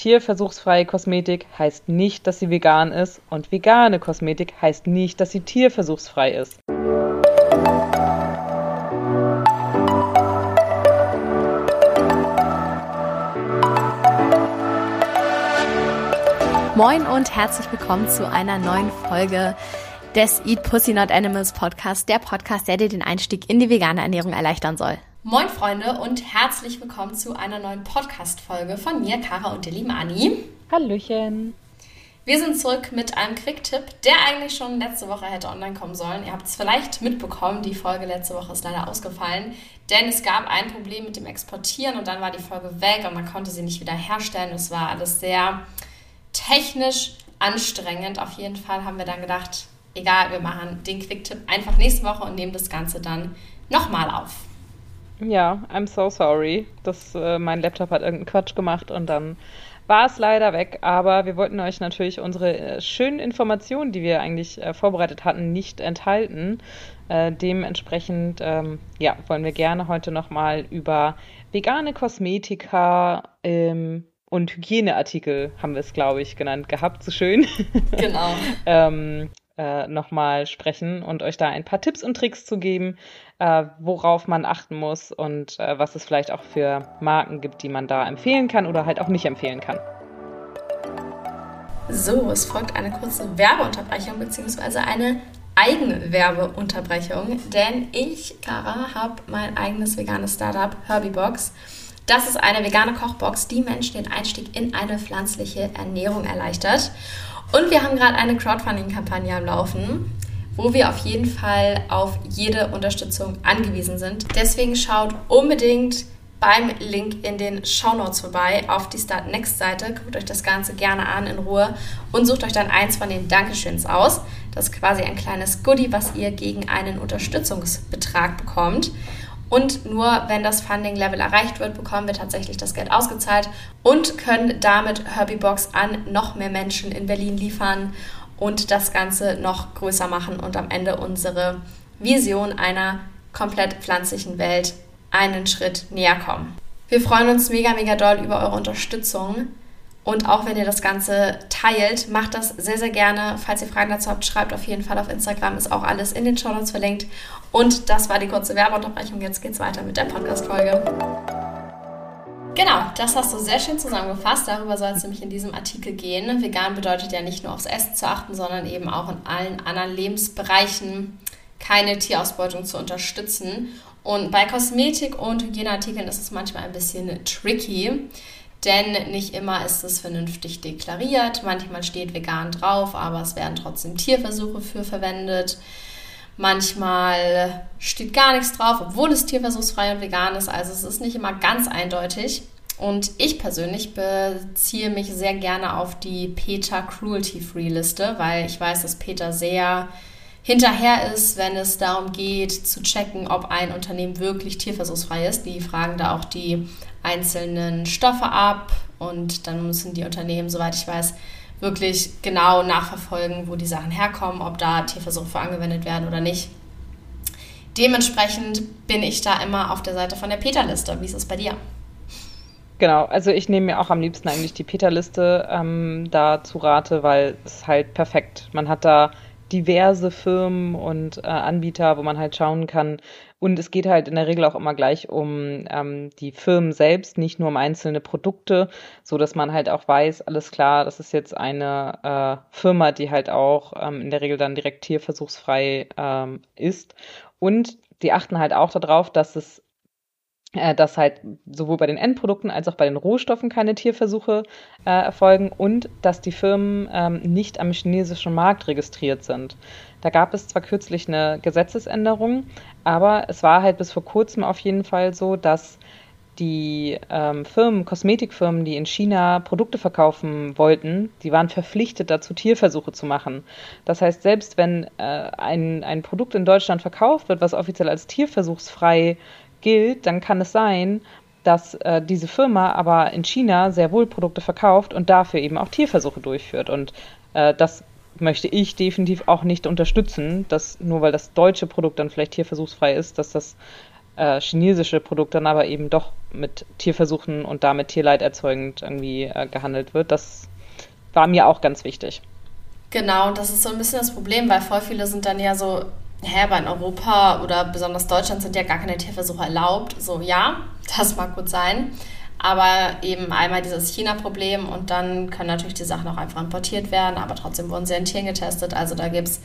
Tierversuchsfreie Kosmetik heißt nicht, dass sie vegan ist und vegane Kosmetik heißt nicht, dass sie tierversuchsfrei ist. Moin und herzlich willkommen zu einer neuen Folge des Eat Pussy Not Animals Podcast, der Podcast, der dir den Einstieg in die vegane Ernährung erleichtern soll. Moin Freunde und herzlich willkommen zu einer neuen Podcast-Folge von mir, Kara und der lieben Anni. Hallöchen. Wir sind zurück mit einem Quick-Tipp, der eigentlich schon letzte Woche hätte online kommen sollen. Ihr habt es vielleicht mitbekommen, die Folge letzte Woche ist leider ausgefallen, denn es gab ein Problem mit dem Exportieren und dann war die Folge weg und man konnte sie nicht wieder herstellen. Es war alles sehr technisch anstrengend. Auf jeden Fall haben wir dann gedacht, egal, wir machen den Quick-Tipp einfach nächste Woche und nehmen das Ganze dann nochmal auf. Ja, I'm so sorry. dass äh, mein Laptop hat irgendeinen Quatsch gemacht und dann war es leider weg. Aber wir wollten euch natürlich unsere äh, schönen Informationen, die wir eigentlich äh, vorbereitet hatten, nicht enthalten. Äh, dementsprechend ähm, ja, wollen wir gerne heute nochmal über vegane Kosmetika ähm, und Hygieneartikel, haben wir es, glaube ich, genannt gehabt. So schön. Genau. ähm, äh, nochmal sprechen und euch da ein paar Tipps und Tricks zu geben, äh, worauf man achten muss und äh, was es vielleicht auch für Marken gibt, die man da empfehlen kann oder halt auch nicht empfehlen kann. So, es folgt eine kurze Werbeunterbrechung bzw. eine Eigenwerbeunterbrechung, denn ich, Kara, habe mein eigenes veganes Startup Herbiebox. Das ist eine vegane Kochbox, die Menschen den Einstieg in eine pflanzliche Ernährung erleichtert. Und wir haben gerade eine Crowdfunding-Kampagne am Laufen, wo wir auf jeden Fall auf jede Unterstützung angewiesen sind. Deswegen schaut unbedingt beim Link in den Show Notes vorbei auf die Start Next Seite. Guckt euch das Ganze gerne an in Ruhe und sucht euch dann eins von den Dankeschöns aus. Das ist quasi ein kleines Goodie, was ihr gegen einen Unterstützungsbetrag bekommt. Und nur wenn das Funding-Level erreicht wird, bekommen wir tatsächlich das Geld ausgezahlt und können damit Herbie-Box an noch mehr Menschen in Berlin liefern und das Ganze noch größer machen und am Ende unsere Vision einer komplett pflanzlichen Welt einen Schritt näher kommen. Wir freuen uns mega, mega doll über eure Unterstützung. Und auch wenn ihr das Ganze teilt, macht das sehr, sehr gerne. Falls ihr Fragen dazu habt, schreibt auf jeden Fall auf Instagram. Ist auch alles in den Show Notes verlinkt. Und das war die kurze Werbeunterbrechung. Jetzt geht's weiter mit der Podcast-Folge. Genau, das hast du sehr schön zusammengefasst. Darüber soll es nämlich in diesem Artikel gehen. Vegan bedeutet ja nicht nur aufs Essen zu achten, sondern eben auch in allen anderen Lebensbereichen keine Tierausbeutung zu unterstützen. Und bei Kosmetik und Hygieneartikeln ist es manchmal ein bisschen tricky. Denn nicht immer ist es vernünftig deklariert. Manchmal steht vegan drauf, aber es werden trotzdem Tierversuche für verwendet. Manchmal steht gar nichts drauf, obwohl es tierversuchsfrei und vegan ist. Also es ist nicht immer ganz eindeutig. Und ich persönlich beziehe mich sehr gerne auf die PETA Cruelty Free Liste, weil ich weiß, dass PETA sehr hinterher ist, wenn es darum geht, zu checken, ob ein Unternehmen wirklich tierversuchsfrei ist. Die fragen da auch die einzelnen Stoffe ab und dann müssen die Unternehmen, soweit ich weiß, wirklich genau nachverfolgen, wo die Sachen herkommen, ob da Tierversuche angewendet werden oder nicht. Dementsprechend bin ich da immer auf der Seite von der Peter-Liste. Wie ist es bei dir? Genau, also ich nehme mir auch am liebsten eigentlich die Peter-Liste ähm, da zu Rate, weil es halt perfekt. Man hat da diverse Firmen und äh, Anbieter, wo man halt schauen kann. Und es geht halt in der Regel auch immer gleich um ähm, die Firmen selbst, nicht nur um einzelne Produkte, so dass man halt auch weiß, alles klar, das ist jetzt eine äh, Firma, die halt auch ähm, in der Regel dann direkt tierversuchsfrei ähm, ist. Und die achten halt auch darauf, dass es dass halt sowohl bei den Endprodukten als auch bei den Rohstoffen keine Tierversuche äh, erfolgen und dass die Firmen ähm, nicht am chinesischen Markt registriert sind. Da gab es zwar kürzlich eine Gesetzesänderung, aber es war halt bis vor kurzem auf jeden Fall so, dass die ähm, Firmen, Kosmetikfirmen, die in China Produkte verkaufen wollten, die waren verpflichtet dazu, Tierversuche zu machen. Das heißt, selbst wenn äh, ein, ein Produkt in Deutschland verkauft wird, was offiziell als tierversuchsfrei gilt, dann kann es sein, dass äh, diese Firma aber in China sehr wohl Produkte verkauft und dafür eben auch Tierversuche durchführt. Und äh, das möchte ich definitiv auch nicht unterstützen, dass nur weil das deutsche Produkt dann vielleicht tierversuchsfrei ist, dass das äh, chinesische Produkt dann aber eben doch mit Tierversuchen und damit Tierleid erzeugend irgendwie äh, gehandelt wird. Das war mir auch ganz wichtig. Genau, das ist so ein bisschen das Problem, weil voll viele sind dann ja so, hä, aber in Europa oder besonders Deutschland sind ja gar keine Tierversuche erlaubt. So, ja, das mag gut sein. Aber eben einmal dieses China-Problem und dann können natürlich die Sachen auch einfach importiert werden, aber trotzdem wurden sie in Tieren getestet. Also da gibt es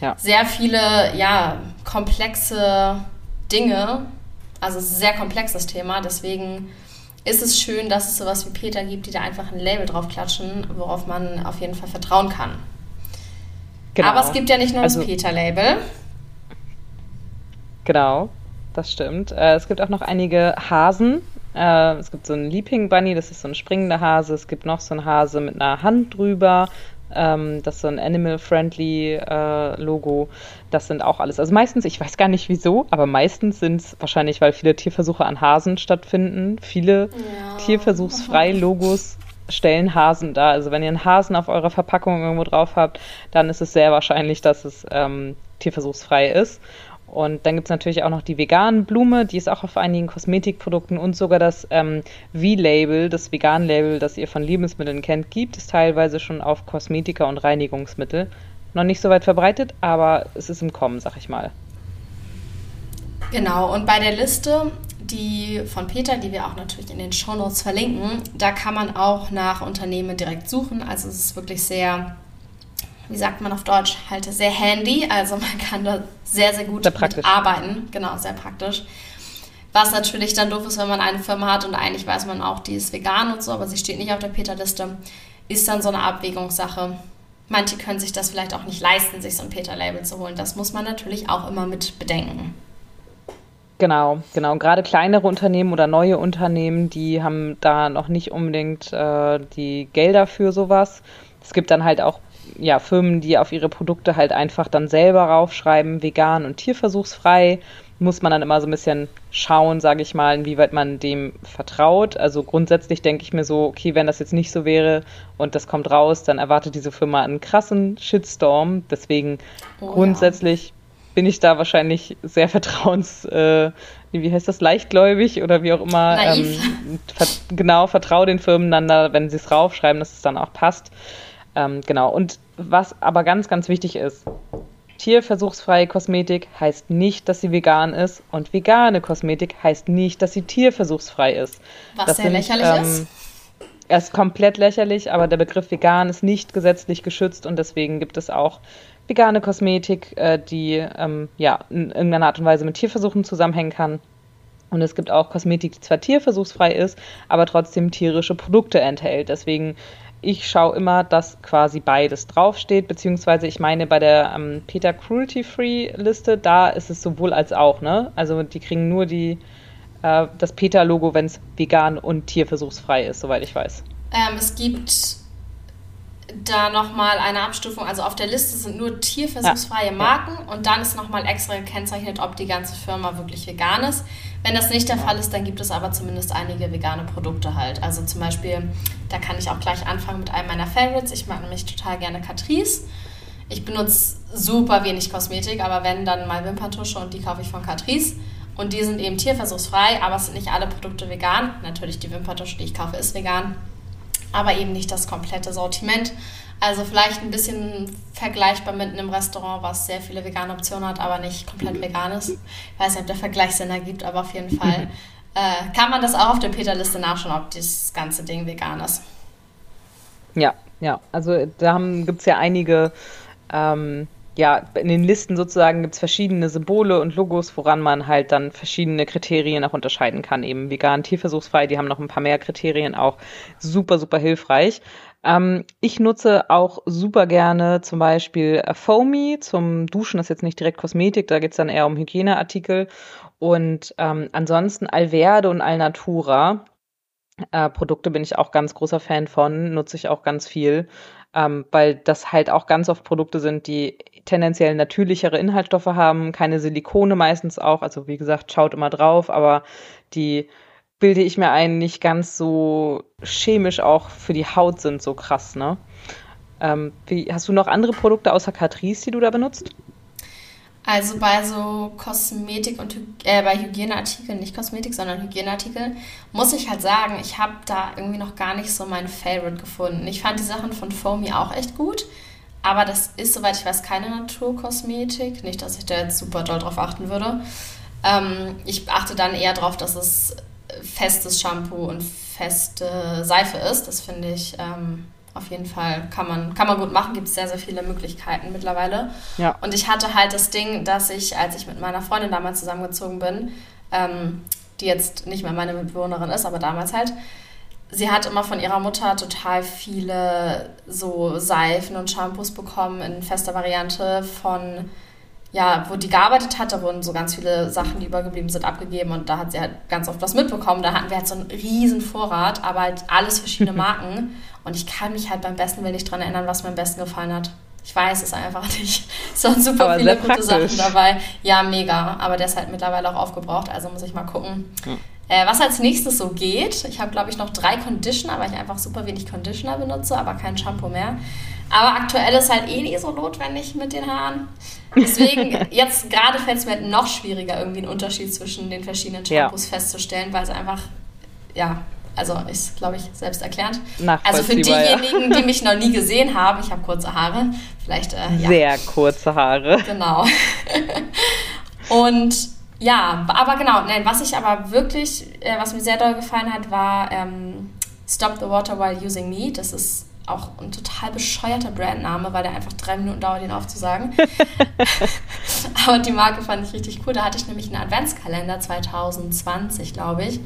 ja. sehr viele, ja, komplexe Dinge. Also es ist ein sehr komplexes Thema. Deswegen ist es schön, dass es sowas wie Peter gibt, die da einfach ein Label drauf klatschen, worauf man auf jeden Fall vertrauen kann. Genau. Aber es gibt ja nicht nur also, das Peter-Label. Genau, das stimmt. Äh, es gibt auch noch einige Hasen, äh, es gibt so einen Leaping Bunny, das ist so ein springender Hase. Es gibt noch so einen Hase mit einer Hand drüber. Ähm, das ist so ein Animal-Friendly äh, Logo. Das sind auch alles. Also meistens, ich weiß gar nicht wieso, aber meistens sind es wahrscheinlich, weil viele Tierversuche an Hasen stattfinden. Viele ja. tierversuchsfreie Logos stellen Hasen dar. Also wenn ihr einen Hasen auf eurer Verpackung irgendwo drauf habt, dann ist es sehr wahrscheinlich, dass es ähm, tierversuchsfrei ist. Und dann gibt es natürlich auch noch die veganen Blume, die ist auch auf einigen Kosmetikprodukten und sogar das ähm, V-Label, das Vegan-Label, das ihr von Lebensmitteln kennt, gibt es teilweise schon auf Kosmetika und Reinigungsmittel. Noch nicht so weit verbreitet, aber es ist im Kommen, sag ich mal. Genau, und bei der Liste, die von Peter, die wir auch natürlich in den Shownotes verlinken, da kann man auch nach Unternehmen direkt suchen. Also es ist wirklich sehr wie sagt man auf Deutsch, halt sehr handy. Also man kann da sehr, sehr gut sehr arbeiten. Genau, sehr praktisch. Was natürlich dann doof ist, wenn man eine Firma hat und eigentlich weiß man auch, die ist vegan und so, aber sie steht nicht auf der Peter-Liste, ist dann so eine Abwägungssache. Manche können sich das vielleicht auch nicht leisten, sich so ein Peter-Label zu holen. Das muss man natürlich auch immer mit bedenken. Genau, genau. Und gerade kleinere Unternehmen oder neue Unternehmen, die haben da noch nicht unbedingt äh, die Gelder für sowas. Es gibt dann halt auch ja, Firmen, die auf ihre Produkte halt einfach dann selber raufschreiben, vegan und tierversuchsfrei, muss man dann immer so ein bisschen schauen, sage ich mal, inwieweit man dem vertraut. Also grundsätzlich denke ich mir so, okay, wenn das jetzt nicht so wäre und das kommt raus, dann erwartet diese Firma einen krassen Shitstorm. Deswegen oh, grundsätzlich ja. bin ich da wahrscheinlich sehr vertrauens, äh, wie heißt das, leichtgläubig oder wie auch immer. Ähm, ver genau, vertraue den Firmen dann da, wenn sie es raufschreiben, dass es dann auch passt. Ähm, genau. Und was aber ganz, ganz wichtig ist, tierversuchsfreie Kosmetik heißt nicht, dass sie vegan ist und vegane Kosmetik heißt nicht, dass sie tierversuchsfrei ist. Was das sehr sind, lächerlich ähm, ist. Er ist komplett lächerlich, aber der Begriff vegan ist nicht gesetzlich geschützt und deswegen gibt es auch vegane Kosmetik, äh, die ähm, ja in irgendeiner Art und Weise mit Tierversuchen zusammenhängen kann. Und es gibt auch Kosmetik, die zwar tierversuchsfrei ist, aber trotzdem tierische Produkte enthält. Deswegen ich schaue immer, dass quasi beides draufsteht, beziehungsweise ich meine bei der ähm, Peter Cruelty Free Liste, da ist es sowohl als auch, ne? Also die kriegen nur die, äh, das Peter-Logo, wenn es vegan und tierversuchsfrei ist, soweit ich weiß. Ähm, es gibt da nochmal eine Abstufung, also auf der Liste sind nur tierversuchsfreie ja. Marken ja. und dann ist nochmal extra gekennzeichnet, ob die ganze Firma wirklich vegan ist. Wenn das nicht der Fall ist, dann gibt es aber zumindest einige vegane Produkte halt. Also zum Beispiel, da kann ich auch gleich anfangen mit einem meiner Favorites. Ich mag nämlich total gerne Catrice. Ich benutze super wenig Kosmetik, aber wenn, dann mal Wimperntusche und die kaufe ich von Catrice. Und die sind eben tierversuchsfrei, aber es sind nicht alle Produkte vegan. Natürlich die Wimperntusche, die ich kaufe, ist vegan aber eben nicht das komplette Sortiment. Also vielleicht ein bisschen vergleichbar mit einem Restaurant, was sehr viele vegane Optionen hat, aber nicht komplett vegan ist. Ich weiß nicht, ob der Vergleich Sinn ergibt, aber auf jeden Fall äh, kann man das auch auf der Peter-Liste nachschauen, ob das ganze Ding vegan ist. Ja, ja. Also da gibt es ja einige ähm, ja, in den Listen sozusagen gibt es verschiedene Symbole und Logos, woran man halt dann verschiedene Kriterien auch unterscheiden kann. Eben vegan, tierversuchsfrei, die haben noch ein paar mehr Kriterien auch. Super, super hilfreich. Ähm, ich nutze auch super gerne zum Beispiel Foamy zum Duschen, das ist jetzt nicht direkt Kosmetik, da geht's dann eher um Hygieneartikel. Und ähm, ansonsten Alverde und Alnatura. Äh, Produkte bin ich auch ganz großer Fan von, nutze ich auch ganz viel ähm, weil das halt auch ganz oft Produkte sind, die tendenziell natürlichere Inhaltsstoffe haben, keine Silikone meistens auch. Also wie gesagt, schaut immer drauf, aber die bilde ich mir ein, nicht ganz so chemisch auch für die Haut sind, so krass, ne? Ähm, wie, hast du noch andere Produkte außer Catrice, die du da benutzt? Also bei so Kosmetik und äh, bei Hygieneartikeln, nicht Kosmetik, sondern Hygieneartikel, muss ich halt sagen, ich habe da irgendwie noch gar nicht so mein Favorite gefunden. Ich fand die Sachen von Foamy auch echt gut, aber das ist, soweit ich weiß, keine Naturkosmetik. Nicht, dass ich da jetzt super doll drauf achten würde. Ähm, ich achte dann eher darauf, dass es festes Shampoo und feste Seife ist. Das finde ich ähm, auf jeden Fall, kann man, kann man gut machen. Gibt es sehr, sehr viele Möglichkeiten mittlerweile. Ja. Und ich hatte halt das Ding, dass ich, als ich mit meiner Freundin damals zusammengezogen bin, ähm, die jetzt nicht mehr meine Mitbewohnerin ist, aber damals halt, sie hat immer von ihrer Mutter total viele so Seifen und Shampoos bekommen in fester Variante von ja, wo die gearbeitet hat, da wurden so ganz viele Sachen, die übergeblieben sind, abgegeben und da hat sie halt ganz oft was mitbekommen. Da hatten wir halt so einen riesen Vorrat, aber halt alles verschiedene Marken und ich kann mich halt beim besten Willen nicht dran erinnern, was mir am besten gefallen hat. Ich weiß es einfach nicht. Es waren super aber viele gute Sachen dabei. Ja, mega. Aber der ist halt mittlerweile auch aufgebraucht, also muss ich mal gucken. Ja. Äh, was als nächstes so geht, ich habe glaube ich noch drei Conditioner, weil ich einfach super wenig Conditioner benutze, aber kein Shampoo mehr. Aber aktuell ist halt eh nicht so notwendig mit den Haaren. Deswegen, jetzt gerade fällt es mir halt noch schwieriger, irgendwie einen Unterschied zwischen den verschiedenen Shampoos ja. festzustellen, weil es einfach, ja, also ist, glaube ich, selbst erklärt. Also für diejenigen, ja. die mich noch nie gesehen haben, ich habe kurze Haare, vielleicht. Äh, ja. Sehr kurze Haare. Genau. Und ja, aber genau, nein, was ich aber wirklich, äh, was mir sehr doll gefallen hat, war ähm, Stop the Water While Using Me. Das ist auch ein total bescheuerter Brandname, weil der einfach drei Minuten dauert, ihn aufzusagen. Aber die Marke fand ich richtig cool. Da hatte ich nämlich einen Adventskalender 2020, glaube ich.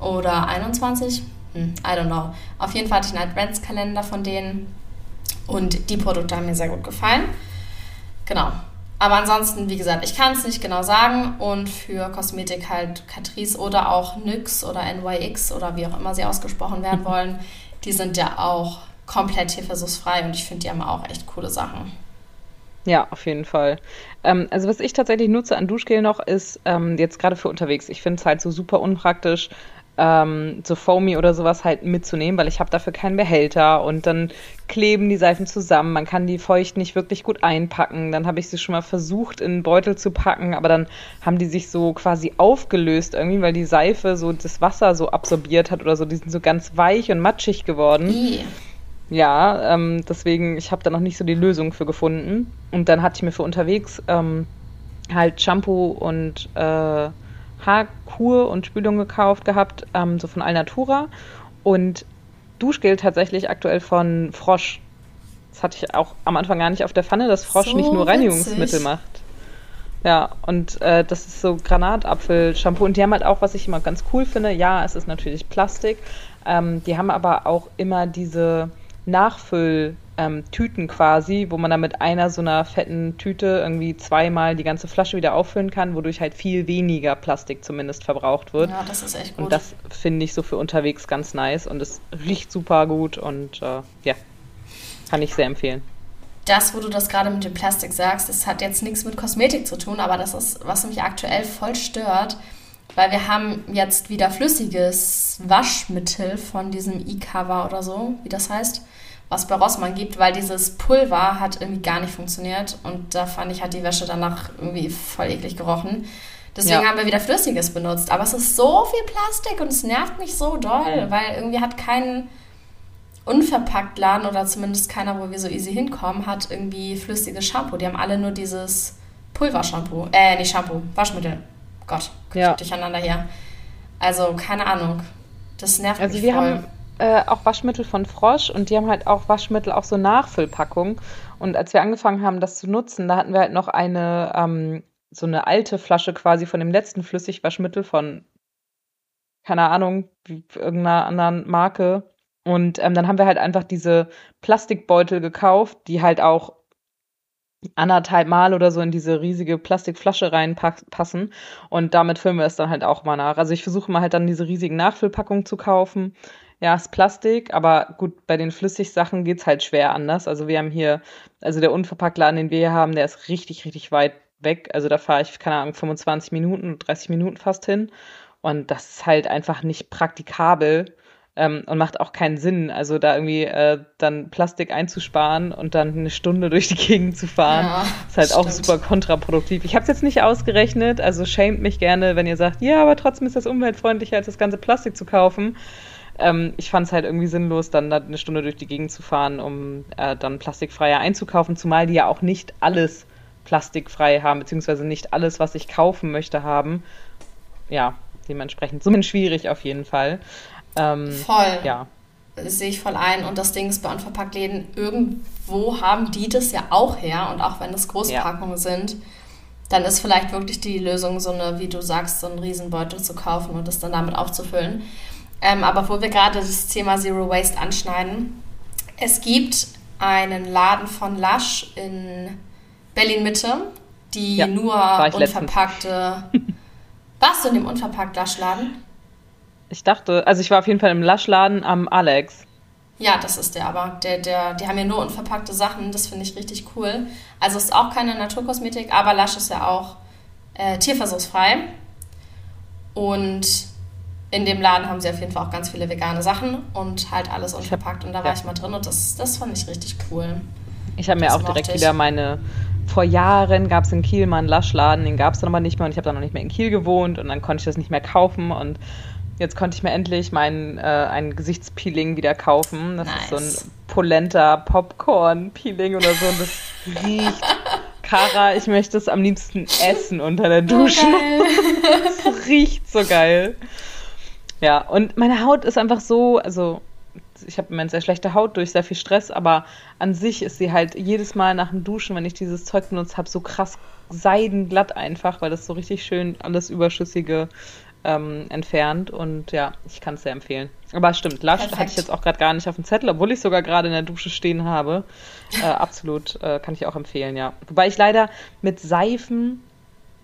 Oder 21. Hm, I don't know. Auf jeden Fall hatte ich einen Adventskalender von denen. Und die Produkte haben mir sehr gut gefallen. Genau. Aber ansonsten, wie gesagt, ich kann es nicht genau sagen. Und für Kosmetik halt Catrice oder auch NYX oder NYX oder wie auch immer sie ausgesprochen werden wollen, die sind ja auch komplett tierversuchsfrei und ich finde, die haben auch echt coole Sachen. Ja, auf jeden Fall. Ähm, also was ich tatsächlich nutze an Duschgel noch ist, ähm, jetzt gerade für unterwegs, ich finde es halt so super unpraktisch, ähm, so Foamy oder sowas halt mitzunehmen, weil ich habe dafür keinen Behälter und dann kleben die Seifen zusammen. Man kann die feucht nicht wirklich gut einpacken. Dann habe ich sie schon mal versucht in einen Beutel zu packen, aber dann haben die sich so quasi aufgelöst irgendwie, weil die Seife so das Wasser so absorbiert hat oder so. Die sind so ganz weich und matschig geworden. Yeah. Ja, ähm, deswegen, ich habe da noch nicht so die Lösung für gefunden. Und dann hatte ich mir für unterwegs ähm, halt Shampoo und äh, Haarkur und Spülung gekauft gehabt, ähm, so von Alnatura. Und Duschgel tatsächlich aktuell von Frosch. Das hatte ich auch am Anfang gar nicht auf der Pfanne, dass Frosch so nicht nur Reinigungsmittel witzig. macht. Ja, und äh, das ist so Granatapfel-Shampoo. Und die haben halt auch, was ich immer ganz cool finde, ja, es ist natürlich Plastik. Ähm, die haben aber auch immer diese Nachfülltüten ähm, quasi, wo man dann mit einer so einer fetten Tüte irgendwie zweimal die ganze Flasche wieder auffüllen kann, wodurch halt viel weniger Plastik zumindest verbraucht wird. Ja, das ist echt gut. Und das finde ich so für unterwegs ganz nice und es riecht super gut und äh, ja, kann ich sehr empfehlen. Das, wo du das gerade mit dem Plastik sagst, das hat jetzt nichts mit Kosmetik zu tun, aber das ist, was mich aktuell voll stört, weil wir haben jetzt wieder flüssiges Waschmittel von diesem E-Cover oder so, wie das heißt was bei Rossmann gibt, weil dieses Pulver hat irgendwie gar nicht funktioniert und da fand ich, hat die Wäsche danach irgendwie voll eklig gerochen. Deswegen ja. haben wir wieder Flüssiges benutzt. Aber es ist so viel Plastik und es nervt mich so doll, weil irgendwie hat kein unverpackt Laden oder zumindest keiner, wo wir so easy hinkommen, hat irgendwie flüssiges Shampoo. Die haben alle nur dieses Pulvershampoo. Äh, nicht Shampoo, Waschmittel. Gott, ja. durcheinander hier. Also, keine Ahnung. Das nervt also mich wir voll. Haben äh, auch Waschmittel von Frosch und die haben halt auch Waschmittel, auch so Nachfüllpackungen. Und als wir angefangen haben, das zu nutzen, da hatten wir halt noch eine, ähm, so eine alte Flasche quasi von dem letzten Flüssigwaschmittel von, keine Ahnung, irgendeiner anderen Marke. Und ähm, dann haben wir halt einfach diese Plastikbeutel gekauft, die halt auch anderthalb Mal oder so in diese riesige Plastikflasche reinpassen. Und damit füllen wir es dann halt auch mal nach. Also ich versuche mal halt dann diese riesigen Nachfüllpackungen zu kaufen ja, ist Plastik, aber gut, bei den Flüssigsachen geht's halt schwer anders. Also wir haben hier, also der Unverpacktladen, den wir hier haben, der ist richtig, richtig weit weg. Also da fahre ich, keine Ahnung, 25 Minuten, 30 Minuten fast hin. Und das ist halt einfach nicht praktikabel, Ähm, und macht auch keinen Sinn, also da irgendwie äh, dann Plastik einzusparen und dann eine Stunde durch die Gegend zu fahren, ja, ist halt stimmt. auch super kontraproduktiv. Ich habe es jetzt nicht ausgerechnet, also schämt mich gerne, wenn ihr sagt, ja, aber trotzdem ist das umweltfreundlicher, als das ganze Plastik zu kaufen. Ähm, ich fand es halt irgendwie sinnlos, dann da eine Stunde durch die Gegend zu fahren, um äh, dann plastikfreier einzukaufen, zumal die ja auch nicht alles plastikfrei haben, beziehungsweise nicht alles, was ich kaufen möchte, haben. Ja, dementsprechend so schwierig auf jeden Fall. Ähm, voll. Ja. Das sehe ich voll ein. Und das Ding ist bei Unverpacktläden, irgendwo haben die das ja auch her. Und auch wenn es Großpackungen ja. sind, dann ist vielleicht wirklich die Lösung, so eine, wie du sagst, so einen Riesenbeutel zu kaufen und das dann damit aufzufüllen. Ähm, aber wo wir gerade das Thema Zero Waste anschneiden, es gibt einen Laden von Lush in Berlin-Mitte, die ja, nur unverpackte. Warst du in dem unverpackt Lush-Laden? Ich dachte, also ich war auf jeden Fall im Lush-Laden am Alex. Ja, das ist der aber. Der, der, die haben ja nur unverpackte Sachen, das finde ich richtig cool. Also ist auch keine Naturkosmetik, aber Lush ist ja auch äh, tierversuchsfrei. Und in dem Laden haben sie auf jeden Fall auch ganz viele vegane Sachen und halt alles unverpackt. Und da war ja. ich mal drin und das, das fand ich richtig cool. Ich habe mir auch direkt ich. wieder meine. Vor Jahren gab es in Kiel mal einen Lush-Laden, den gab es dann aber nicht mehr und ich habe dann noch nicht mehr in Kiel gewohnt und dann konnte ich das nicht mehr kaufen und Jetzt konnte ich mir endlich mein äh, ein Gesichtspeeling wieder kaufen. Das nice. ist so ein Polenta Popcorn Peeling oder so und das riecht Kara, ich möchte es am liebsten essen unter der Dusche. Es oh, riecht so geil. Ja, und meine Haut ist einfach so, also ich habe eine sehr schlechte Haut durch sehr viel Stress, aber an sich ist sie halt jedes Mal nach dem Duschen, wenn ich dieses Zeug benutzt habe, so krass seidenglatt einfach, weil das so richtig schön alles Überschüssige ähm, entfernt und ja, ich kann es sehr empfehlen. Aber stimmt, Lush Perfekt. hatte ich jetzt auch gerade gar nicht auf dem Zettel, obwohl ich sogar gerade in der Dusche stehen habe. Äh, absolut, äh, kann ich auch empfehlen, ja. Wobei ich leider mit Seifen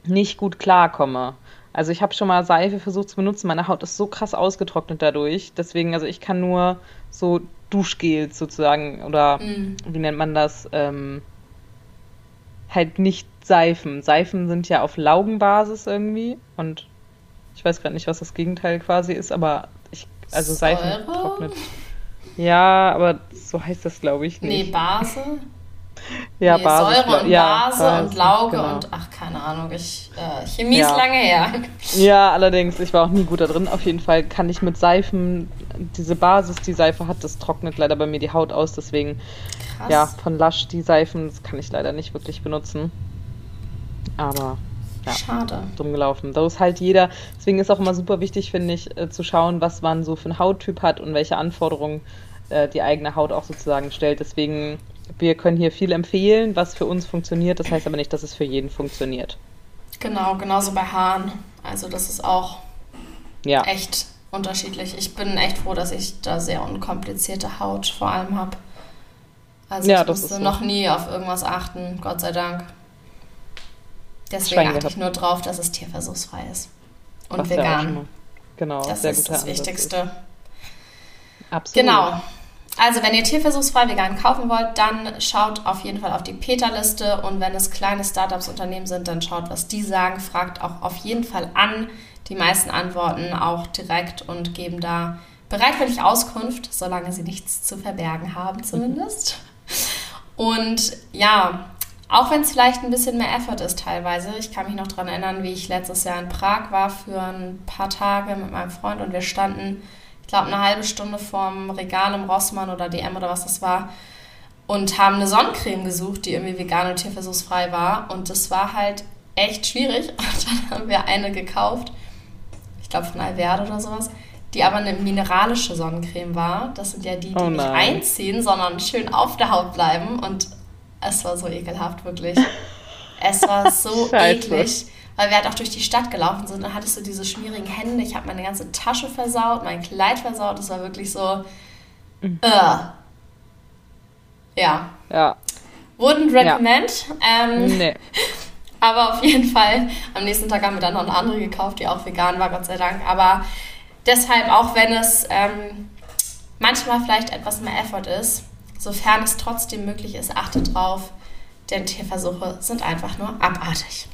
nicht gut klarkomme. Also ich habe schon mal Seife versucht zu benutzen, meine Haut ist so krass ausgetrocknet dadurch. Deswegen, also ich kann nur so Duschgels sozusagen oder mm. wie nennt man das? Ähm, halt nicht Seifen. Seifen sind ja auf Laugenbasis irgendwie und ich weiß gerade nicht, was das Gegenteil quasi ist, aber ich, also Säure? Seifen trocknet. Ja, aber so heißt das, glaube ich, nicht. Nee, Base. Ja, nee, Base. Säure und ja, Base, Base, und Lauge genau. und ach, keine Ahnung, ich, äh, Chemie ja. ist lange her. Ja, allerdings, ich war auch nie gut da drin. Auf jeden Fall kann ich mit Seifen, diese Basis, die Seife hat, das trocknet leider bei mir die Haut aus, deswegen, Krass. ja, von Lush die Seifen, das kann ich leider nicht wirklich benutzen. Aber ja, Schade. Dumm gelaufen. Da ist halt jeder, deswegen ist auch immer super wichtig, finde ich, äh, zu schauen, was man so für einen Hauttyp hat und welche Anforderungen äh, die eigene Haut auch sozusagen stellt. Deswegen, wir können hier viel empfehlen, was für uns funktioniert. Das heißt aber nicht, dass es für jeden funktioniert. Genau, genauso bei Haaren. Also das ist auch ja. echt unterschiedlich. Ich bin echt froh, dass ich da sehr unkomplizierte Haut vor allem habe. Also ja, ich musste so. noch nie auf irgendwas achten, Gott sei Dank. Deswegen achte ich nur drauf, dass es tierversuchsfrei ist. Und Was vegan. Ja genau, das ist das Wichtigste. Ist. Absolut. Genau. Also, wenn ihr tierversuchsfrei vegan kaufen wollt, dann schaut auf jeden Fall auf die PETA-Liste und wenn es kleine Startups-Unternehmen sind, dann schaut, was die sagen. Fragt auch auf jeden Fall an. Die meisten antworten auch direkt und geben da bereitwillig Auskunft, solange sie nichts zu verbergen haben, zumindest. Und ja, auch wenn es vielleicht ein bisschen mehr Effort ist teilweise. Ich kann mich noch daran erinnern, wie ich letztes Jahr in Prag war für ein paar Tage mit meinem Freund und wir standen, glaube, eine halbe Stunde vorm Regal im Rossmann oder DM oder was das war und haben eine Sonnencreme gesucht, die irgendwie vegan und tierversuchsfrei war. Und das war halt echt schwierig. Und dann haben wir eine gekauft, ich glaube von Alverde oder sowas, die aber eine mineralische Sonnencreme war. Das sind ja die, die oh nicht einziehen, sondern schön auf der Haut bleiben. Und es war so ekelhaft, wirklich. Es war so eklig, weil wir halt auch durch die Stadt gelaufen sind. Dann hattest du diese schmierigen Hände. Ich habe meine ganze Tasche versaut, mein Kleid versaut. Es war wirklich so. Mhm. Uh. Ja. Ja. Wouldn't recommend. Ja. Ähm, nee. Aber auf jeden Fall, am nächsten Tag haben wir dann noch eine andere gekauft, die auch vegan war, Gott sei Dank. Aber deshalb, auch wenn es ähm, manchmal vielleicht etwas mehr Effort ist, Sofern es trotzdem möglich ist, achtet drauf, denn Tierversuche sind einfach nur abartig.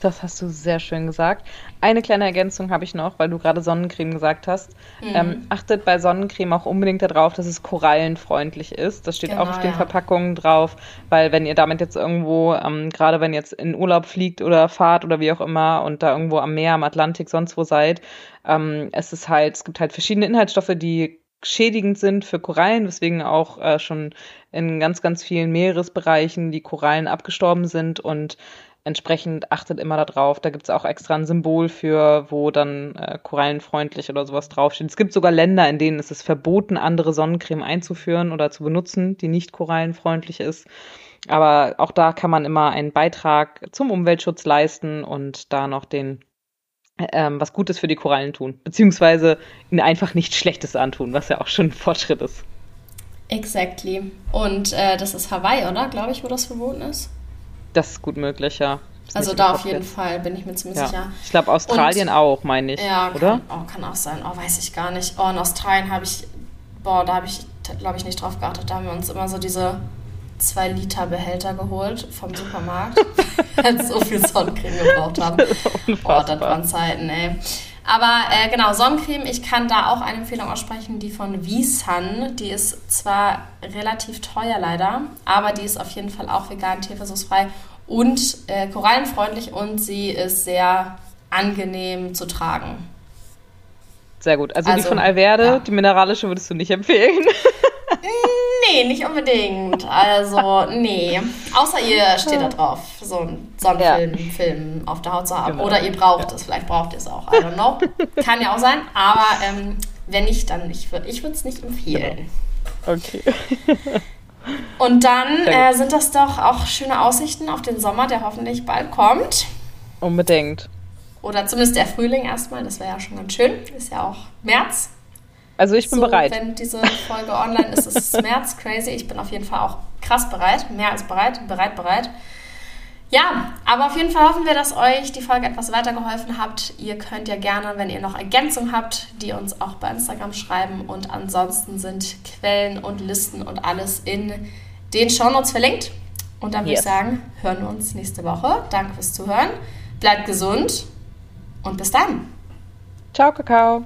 Das hast du sehr schön gesagt. Eine kleine Ergänzung habe ich noch, weil du gerade Sonnencreme gesagt hast. Mhm. Ähm, achtet bei Sonnencreme auch unbedingt darauf, dass es korallenfreundlich ist. Das steht genau, auch auf den ja. Verpackungen drauf, weil wenn ihr damit jetzt irgendwo, ähm, gerade wenn ihr jetzt in Urlaub fliegt oder fahrt oder wie auch immer und da irgendwo am Meer, am Atlantik, sonst wo seid, ähm, es ist halt, es gibt halt verschiedene Inhaltsstoffe, die schädigend sind für Korallen, weswegen auch äh, schon in ganz, ganz vielen Meeresbereichen die Korallen abgestorben sind und Entsprechend achtet immer darauf. Da gibt es auch extra ein Symbol für, wo dann äh, korallenfreundlich oder sowas draufsteht. Es gibt sogar Länder, in denen es ist verboten, andere Sonnencreme einzuführen oder zu benutzen, die nicht korallenfreundlich ist. Aber auch da kann man immer einen Beitrag zum Umweltschutz leisten und da noch den ähm, was Gutes für die Korallen tun. Beziehungsweise ihnen einfach nichts Schlechtes antun, was ja auch schon ein Fortschritt ist. Exactly. Und äh, das ist Hawaii, oder? Glaube ich, wo das verboten ist. Das ist gut möglich, ja. Ist also da auf jeden jetzt. Fall bin ich mir ziemlich ja. sicher. Ich glaube Australien Und, auch, meine ich. Ja, oder? Kann, oh, kann auch sein. Oh, weiß ich gar nicht. Oh, in Australien habe ich, boah, da habe ich, glaube ich, nicht drauf geachtet. Da haben wir uns immer so diese 2 Liter Behälter geholt vom Supermarkt, weil wir so viel Sonnencreme gebraucht haben. Oh, das waren Zeiten, ey. Aber äh, genau, Sonnencreme, ich kann da auch eine Empfehlung aussprechen, die von V-Sun. Die ist zwar relativ teuer leider, aber die ist auf jeden Fall auch vegan, tierversuchsfrei und äh, korallenfreundlich und sie ist sehr angenehm zu tragen. Sehr gut. Also, also die von Alverde, ja. die mineralische, würdest du nicht empfehlen? Nee, nicht unbedingt. Also, nee. Außer ihr steht da drauf, so einen Sonnenfilm ja. Film auf der Haut zu haben. Genau. Oder ihr braucht ja. es, vielleicht braucht ihr es auch. I don't know. Kann ja auch sein. Aber ähm, wenn nicht, dann nicht. Ich würde es nicht empfehlen. Genau. Okay. Und dann äh, sind das doch auch schöne Aussichten auf den Sommer, der hoffentlich bald kommt. Unbedingt. Oder zumindest der Frühling erstmal, das wäre ja schon ganz schön. Ist ja auch März. Also ich bin so, bereit. Wenn diese Folge online ist, ist es März crazy. Ich bin auf jeden Fall auch krass bereit, mehr als bereit, bereit, bereit. Ja, aber auf jeden Fall hoffen wir, dass euch die Folge etwas weitergeholfen habt. Ihr könnt ja gerne, wenn ihr noch Ergänzungen habt, die uns auch bei Instagram schreiben. Und ansonsten sind Quellen und Listen und alles in den Shownotes verlinkt. Und dann yes. würde ich sagen, hören wir uns nächste Woche. Danke fürs Zuhören. Bleibt gesund und bis dann. Ciao, Kakao.